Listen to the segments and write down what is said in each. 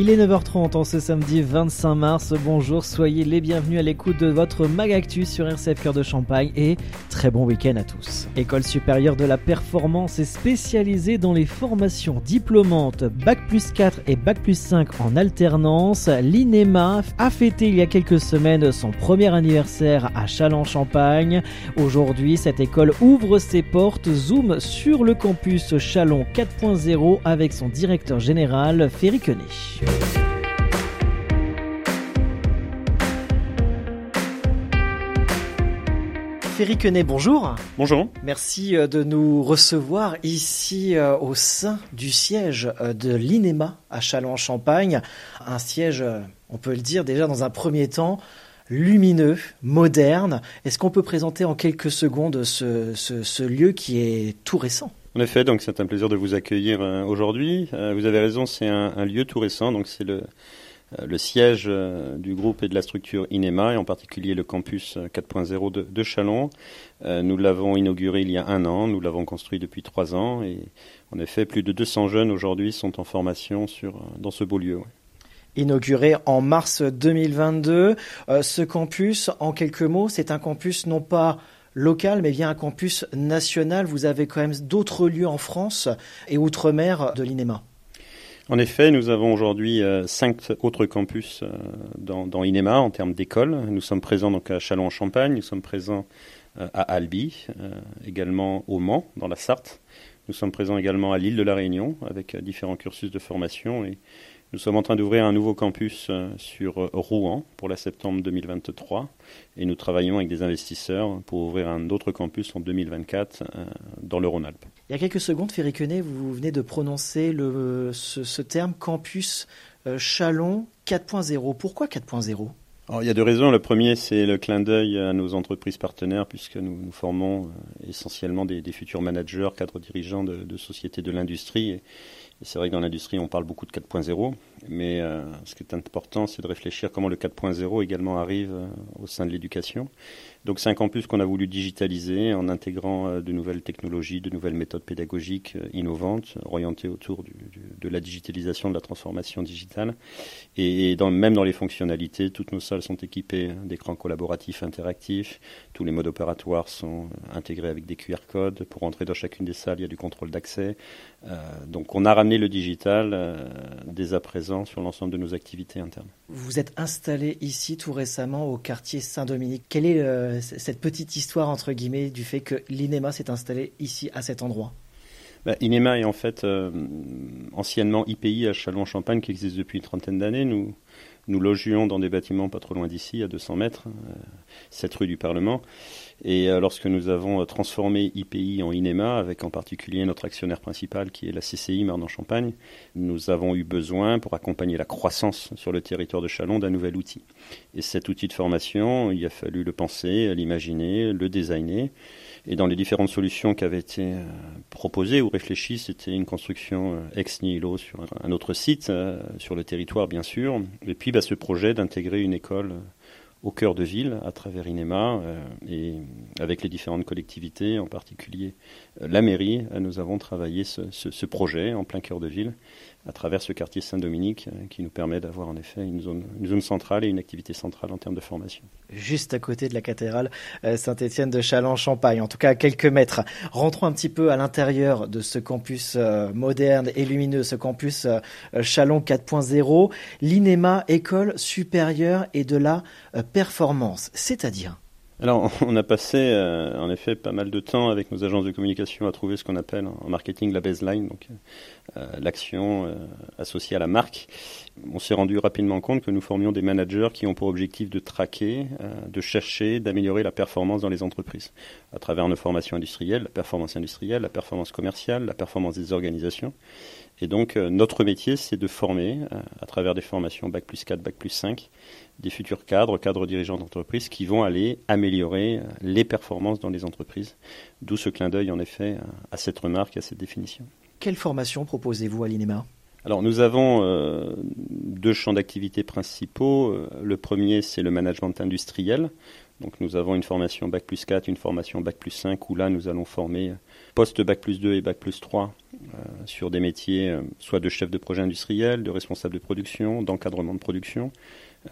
Il est 9h30 en ce samedi 25 mars. Bonjour, soyez les bienvenus à l'écoute de votre Magactu sur RCF Cœur de Champagne et très bon week-end à tous. École supérieure de la performance est spécialisée dans les formations diplômantes Bac plus 4 et Bac plus 5 en alternance. L'INEMA a fêté il y a quelques semaines son premier anniversaire à Châlons-Champagne. Aujourd'hui, cette école ouvre ses portes, zoom sur le campus Chalon 4.0 avec son directeur général Ferry Quenet. Ferry Quenet, bonjour. Bonjour. Merci euh, de nous recevoir ici euh, au sein du siège euh, de l'INEMA à Châlons-en-Champagne. Un siège, on peut le dire déjà dans un premier temps, lumineux, moderne. Est-ce qu'on peut présenter en quelques secondes ce, ce, ce lieu qui est tout récent? En effet, donc c'est un plaisir de vous accueillir aujourd'hui. vous avez raison, c'est un, lieu tout récent, donc c'est le, le siège du groupe et de la structure INEMA, et en particulier le campus 4.0 de, de Chalon. Nous l'avons inauguré il y a un an, nous l'avons construit depuis trois ans, et en effet, plus de 200 jeunes aujourd'hui sont en formation sur, dans ce beau lieu. Inauguré en mars 2022. Euh, ce campus, en quelques mots, c'est un campus non pas local, mais bien un campus national. Vous avez quand même d'autres lieux en France et outre-mer de l'INEMA. En effet, nous avons aujourd'hui euh, cinq autres campus euh, dans, dans INEMA en termes d'école. Nous sommes présents donc à Châlons-en-Champagne, nous sommes présents euh, à Albi, également au Mans, dans la Sarthe. Nous sommes présents également à l'île de la Réunion avec différents cursus de formation et nous sommes en train d'ouvrir un nouveau campus sur Rouen pour la septembre 2023 et nous travaillons avec des investisseurs pour ouvrir un autre campus en 2024 dans le Rhône-Alpes. Il y a quelques secondes, Ferry vous venez de prononcer ce terme campus Chalon 4.0. Pourquoi 4.0 il y a deux raisons. Le premier, c'est le clin d'œil à nos entreprises partenaires, puisque nous, formons essentiellement des, futurs managers, cadres dirigeants de, sociétés de l'industrie. Et, et c'est vrai que dans l'industrie, on parle beaucoup de 4.0, mais euh, ce qui est important, c'est de réfléchir comment le 4.0 également arrive euh, au sein de l'éducation. Donc c'est un campus qu'on a voulu digitaliser en intégrant euh, de nouvelles technologies, de nouvelles méthodes pédagogiques euh, innovantes, orientées autour de la digitalisation, de la transformation digitale. Et, même dans les fonctionnalités, toutes nos salles sont équipées d'écrans collaboratifs interactifs, tous les modes opératoires sont intégrés avec des QR codes. Pour entrer dans chacune des salles, il y a du contrôle d'accès. Euh, donc on a ramené le digital euh, dès à présent sur l'ensemble de nos activités internes. Vous êtes installé ici tout récemment au quartier Saint-Dominique. Quelle est euh, cette petite histoire entre guillemets du fait que l'INEMA s'est installé ici à cet endroit bah, INEMA est en fait euh, anciennement IPI à Châlons-Champagne qui existe depuis une trentaine d'années. Nous, nous logions dans des bâtiments pas trop loin d'ici, à 200 mètres, euh, cette rue du Parlement. Et euh, lorsque nous avons transformé IPI en INEMA, avec en particulier notre actionnaire principal qui est la CCI Marne-en-Champagne, nous avons eu besoin, pour accompagner la croissance sur le territoire de Chalon, d'un nouvel outil. Et cet outil de formation, il a fallu le penser, l'imaginer, le designer. Et dans les différentes solutions qui avaient été euh, proposées ou réfléchies, c'était une construction euh, ex nihilo sur un autre site, euh, sur le territoire bien sûr, et puis bah, ce projet d'intégrer une école au cœur de ville à travers INEMA et avec les différentes collectivités, en particulier la mairie, nous avons travaillé ce, projet en plein cœur de ville à travers ce quartier Saint-Dominique euh, qui nous permet d'avoir en effet une zone, centrale et une activité centrale en termes de formation. Juste à côté de la cathédrale Saint-Étienne de Châlons-Champagne, en tout cas à quelques mètres. Rentrons un petit peu à l'intérieur de ce campus moderne et lumineux, ce campus Chalon 4.0, l'INEMA, École supérieure et de la performance, c'est-à-dire alors, on a passé euh, en effet pas mal de temps avec nos agences de communication à trouver ce qu'on appelle en marketing la baseline, donc euh, l'action euh, associée à la marque. On s'est rendu rapidement compte que nous formions des managers qui ont pour objectif de traquer, de chercher, d'améliorer la performance dans les entreprises à travers nos formations industrielles, la performance industrielle, la performance commerciale, la performance des organisations. Et donc, euh, notre métier, c'est de former, euh, à travers des formations Bac plus 4, Bac plus 5, des futurs cadres, cadres dirigeants d'entreprise qui vont aller améliorer euh, les performances dans les entreprises. D'où ce clin d'œil, en effet, à cette remarque, à cette définition. Quelle formation proposez-vous à l'INEMA? Alors nous avons euh, deux champs d'activité principaux. Le premier, c'est le management industriel. Donc nous avons une formation Bac plus 4, une formation Bac plus 5, où là nous allons former post-Bac plus 2 et Bac plus 3 sur des métiers soit de chef de projet industriel, de responsable de production, d'encadrement de production,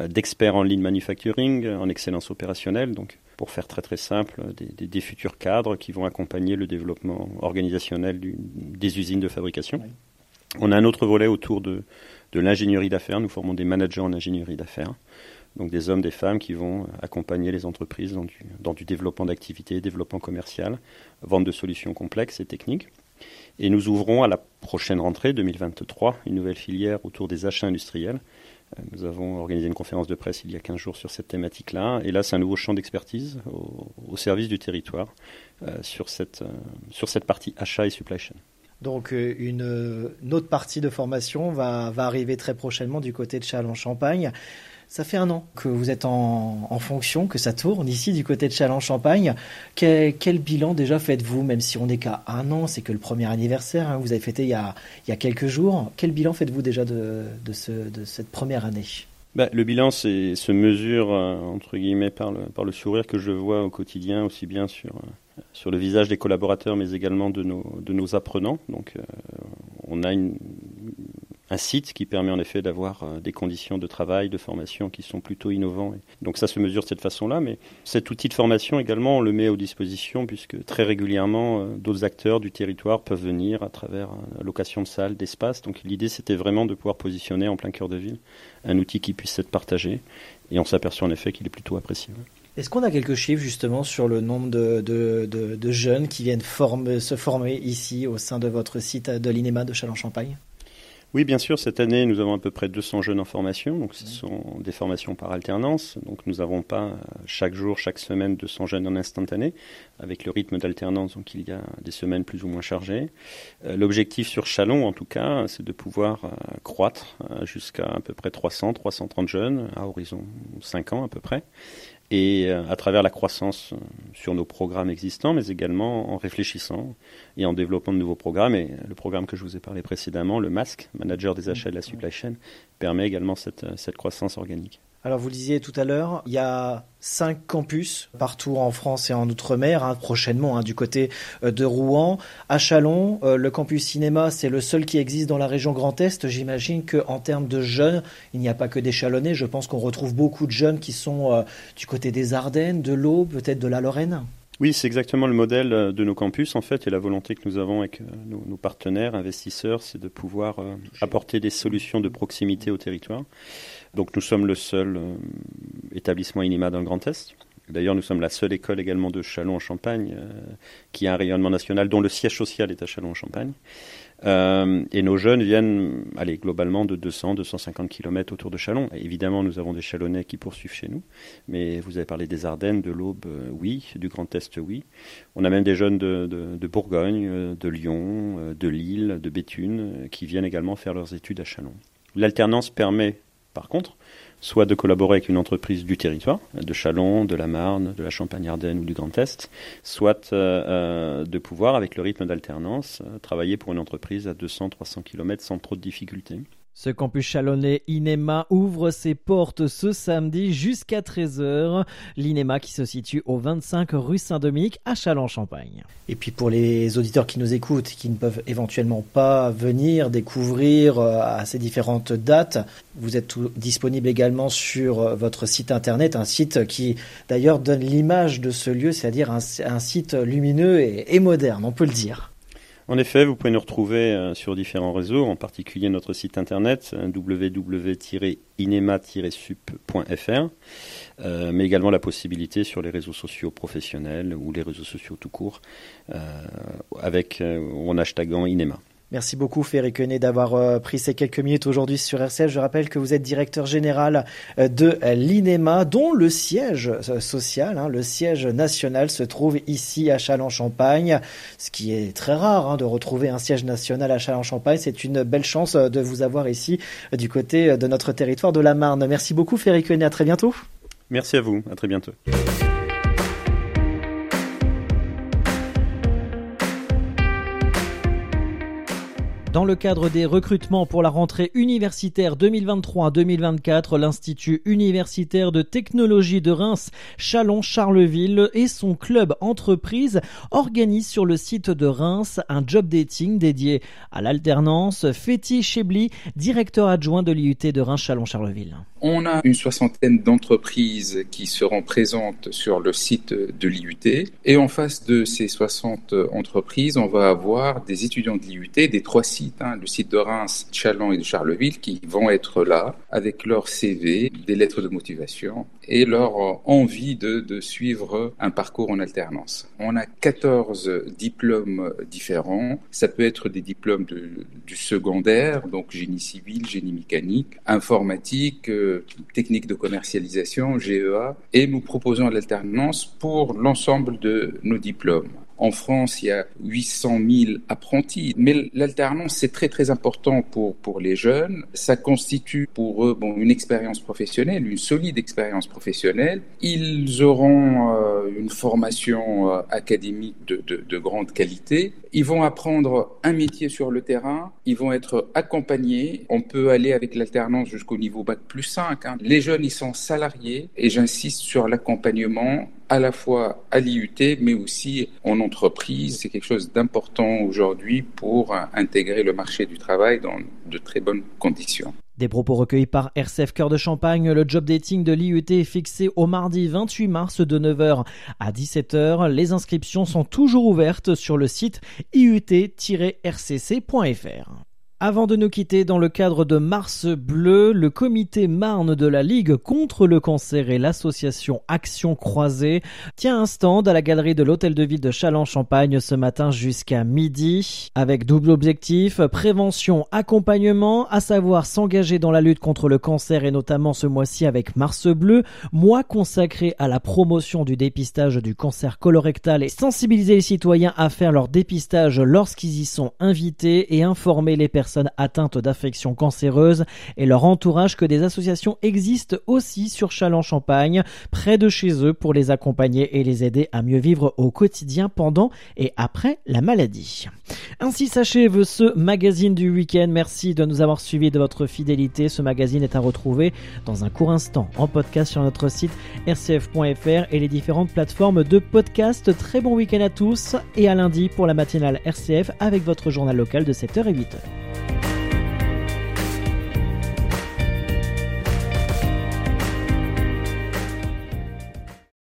d'experts en ligne manufacturing, en excellence opérationnelle. Donc pour faire très très simple, des, futurs cadres qui vont accompagner le développement organisationnel des usines de fabrication. On a un autre volet autour de, l'ingénierie d'affaires. Nous formons des managers en ingénierie d'affaires. Donc des hommes, des femmes qui vont accompagner les entreprises dans du, dans du développement d'activités, développement commercial, vente de solutions complexes et techniques. Et nous ouvrons à la prochaine rentrée 2023 une nouvelle filière autour des achats industriels euh, nous avons organisé une conférence de presse il y a 15 jours sur cette thématique-là. Et là, c'est un nouveau champ d'expertise au, service du territoire euh, sur, cette, euh, sur cette partie achat et supply chain. Donc une, autre partie de formation va, va arriver très prochainement du côté de Châlons-Champagne. Ça fait un an que vous êtes en, fonction, que ça tourne ici du côté de Châlons-Champagne. Quel, bilan déjà faites-vous, même si on n'est qu'à un an, c'est que le premier anniversaire, hein, vous avez fêté il y, a, il y a quelques jours. Quel bilan faites-vous déjà de, de, ce, de, cette première année? Bah, le bilan se mesure euh, entre guillemets par le, par le sourire que je vois au quotidien, aussi bien sur, euh, sur le visage des collaborateurs, mais également de nos, de nos apprenants. Donc, euh, on a une, un site qui permet en effet d'avoir euh, des conditions de travail, de formation qui sont plutôt innovants. Donc ça se mesure de cette façon-là, mais cet outil de formation également, on le met aux dispositions puisque très régulièrement, euh, d'autres acteurs du territoire peuvent venir à travers la location de salles, d'espaces. Donc l'idée, c'était vraiment de pouvoir positionner en plein cœur de ville un outil qui puisse être partagé. Et on s'aperçoit en effet qu'il est plutôt apprécié. Est-ce qu'on a quelques chiffres justement sur le nombre de, jeunes qui viennent se former ici au sein de votre site de l'INEMA de Châlons-Champagne? Oui, bien sûr. Cette année, nous avons à peu près 200 jeunes en formation. Donc, ce sont des formations par alternance. Donc, nous n'avons pas euh, chaque jour, chaque semaine 200 jeunes en instantané. Avec le rythme d'alternance, donc il y a des semaines plus ou moins chargées. Euh, l'objectif sur Chalon, en tout cas, c'est de pouvoir euh, croître jusqu'à à peu près 300, 330 jeunes à horizon 5 ans à peu près et euh, à travers la croissance euh, sur nos programmes existants, mais également en réfléchissant et en développant de nouveaux programmes. Et le programme que je vous ai parlé précédemment, le MASC, Manager des achats de la supply chain, permet également cette, euh, cette croissance organique. Alors vous le disiez tout à l'heure, il y a cinq campus partout en France et en Outre-mer, hein, prochainement hein, du côté euh, de Rouen. À Chalon, euh, le campus cinéma, c'est le seul qui existe dans la région Grand Est. J'imagine qu'en termes de jeunes, il n'y a pas que des Chalonnais. Je pense qu'on retrouve beaucoup de jeunes qui sont euh, du côté des Ardennes, de l'Aube, peut-être de la Lorraine. Oui, c'est exactement le modèle de nos campus en fait et la volonté que nous avons avec nos, partenaires investisseurs, c'est de pouvoir apporter des solutions de proximité au territoire. Donc nous sommes le seul euh, établissement INIMA dans le Grand Est. D'ailleurs, nous sommes la seule école également de Chalon en Champagne euh, qui a un rayonnement national dont le siège social est à Chalon en Champagne. Euh, et nos jeunes viennent, allez, globalement de 200, 250 km autour de Chalon. évidemment, nous avons des Chalonnais qui poursuivent chez nous. Mais vous avez parlé des Ardennes, de l'Aube, oui. Du Grand Est, oui. On a même des jeunes de, de Bourgogne, de Lyon, de Lille, de Béthune, qui viennent également faire leurs études à Chalon. L'alternance permet par contre, soit de collaborer avec une entreprise du territoire, de Chalon, de la Marne, de la Champagne-Ardenne ou du Grand Est, soit euh, euh, de pouvoir, avec le rythme d'alternance, euh, travailler pour une entreprise à 200-300 km sans trop de difficultés. Ce campus chalonnais INEMA ouvre ses portes ce samedi jusqu'à 13h. L'INEMA qui se situe au 25 rue Saint-Dominique à Châlons-Champagne. Et puis pour les auditeurs qui nous écoutent, qui ne peuvent éventuellement pas venir découvrir euh, à ces différentes dates, vous êtes disponible également sur euh, votre site internet, un site qui d'ailleurs donne l'image de ce lieu, c'est-à-dire un, site lumineux et moderne, on peut le dire. En effet, vous pouvez nous retrouver euh, sur différents réseaux, en particulier notre site internet euh, www.inema-sup.fr, euh, mais également la possibilité sur les réseaux sociaux professionnels ou les réseaux sociaux tout court, avec en hashtagant Inema. Merci beaucoup Ferry d'avoir euh, pris ces quelques minutes aujourd'hui sur RCF. Je rappelle que vous êtes directeur général euh, de l'INEMA, dont le siège euh, social, hein, le siège national se trouve ici à Châlons-Champagne, ce qui est très rare hein, de retrouver un siège national à Châlons-Champagne. C'est une belle chance de vous avoir ici du côté de notre territoire de la Marne. Merci beaucoup Ferry à très bientôt. Merci à vous, à très bientôt. Dans le cadre des recrutements pour la rentrée universitaire 2023-2024, l'Institut universitaire de technologie de Reims, Chalon-Charleville et son club entreprise organisent sur le site de Reims un job dating dédié à l'alternance. Féti Chebli, directeur adjoint de l'IUT de Reims-Chalon-Charleville. On a une soixantaine d'entreprises qui seront présentes sur le site de l'IUT et en face de ces 60 entreprises, on va avoir des étudiants de l'IUT des trois sites, hein, le site de Reims, Chalon et de Charleville, qui vont être là avec leur CV, des lettres de motivation et leur envie de, de suivre un parcours en alternance. On a 14 diplômes différents. Ça peut être des diplômes de, du secondaire, donc génie civil, génie mécanique, informatique, euh, technique de commercialisation, GEA, et nous proposons l'alternance pour l'ensemble de nos diplômes. En France, il y a 800 000 apprentis. Mais l'alternance, c'est très très important pour, pour les jeunes. Ça constitue pour eux bon, une expérience professionnelle, une solide expérience professionnelle. Ils auront euh, une formation euh, académique de, de, de grande qualité. Ils vont apprendre un métier sur le terrain. Ils vont être accompagnés. On peut aller avec l'alternance jusqu'au niveau bac plus 5. Hein. Les jeunes, ils sont salariés et j'insiste sur l'accompagnement à la fois à l'IUT, mais aussi en entreprise. C'est quelque chose d'important aujourd'hui pour intégrer le marché du travail dans de très bonnes conditions. Des propos recueillis par RCF Cœur de Champagne, le job dating de l'IUT est fixé au mardi 28 mars de 9h à 17h. Les inscriptions sont toujours ouvertes sur le site iut-rcc.fr. Avant de nous quitter, dans le cadre de Mars Bleu, le comité Marne de la Ligue contre le cancer et l'association Action Croisée tient un stand à la galerie de l'Hôtel de Ville de Châlons-Champagne ce matin jusqu'à midi, avec double objectif, prévention, accompagnement, à savoir s'engager dans la lutte contre le cancer et notamment ce mois-ci avec Mars Bleu, mois consacré à la promotion du dépistage du cancer colorectal et sensibiliser les citoyens à faire leur dépistage lorsqu'ils y sont invités et informer les personnes personnes atteintes d'affections cancéreuses et leur entourage que des associations existent aussi sur Châlons-Champagne, près de chez eux, pour les accompagner et les aider à mieux vivre au quotidien pendant et après la maladie. Ainsi s'achève ce magazine du week-end. Merci de nous avoir suivis de votre fidélité. Ce magazine est à retrouver dans un court instant en podcast sur notre site rcf.fr et les différentes plateformes de podcast. Très bon week-end à tous et à lundi pour la matinale RCF avec votre journal local de 7h et 8h.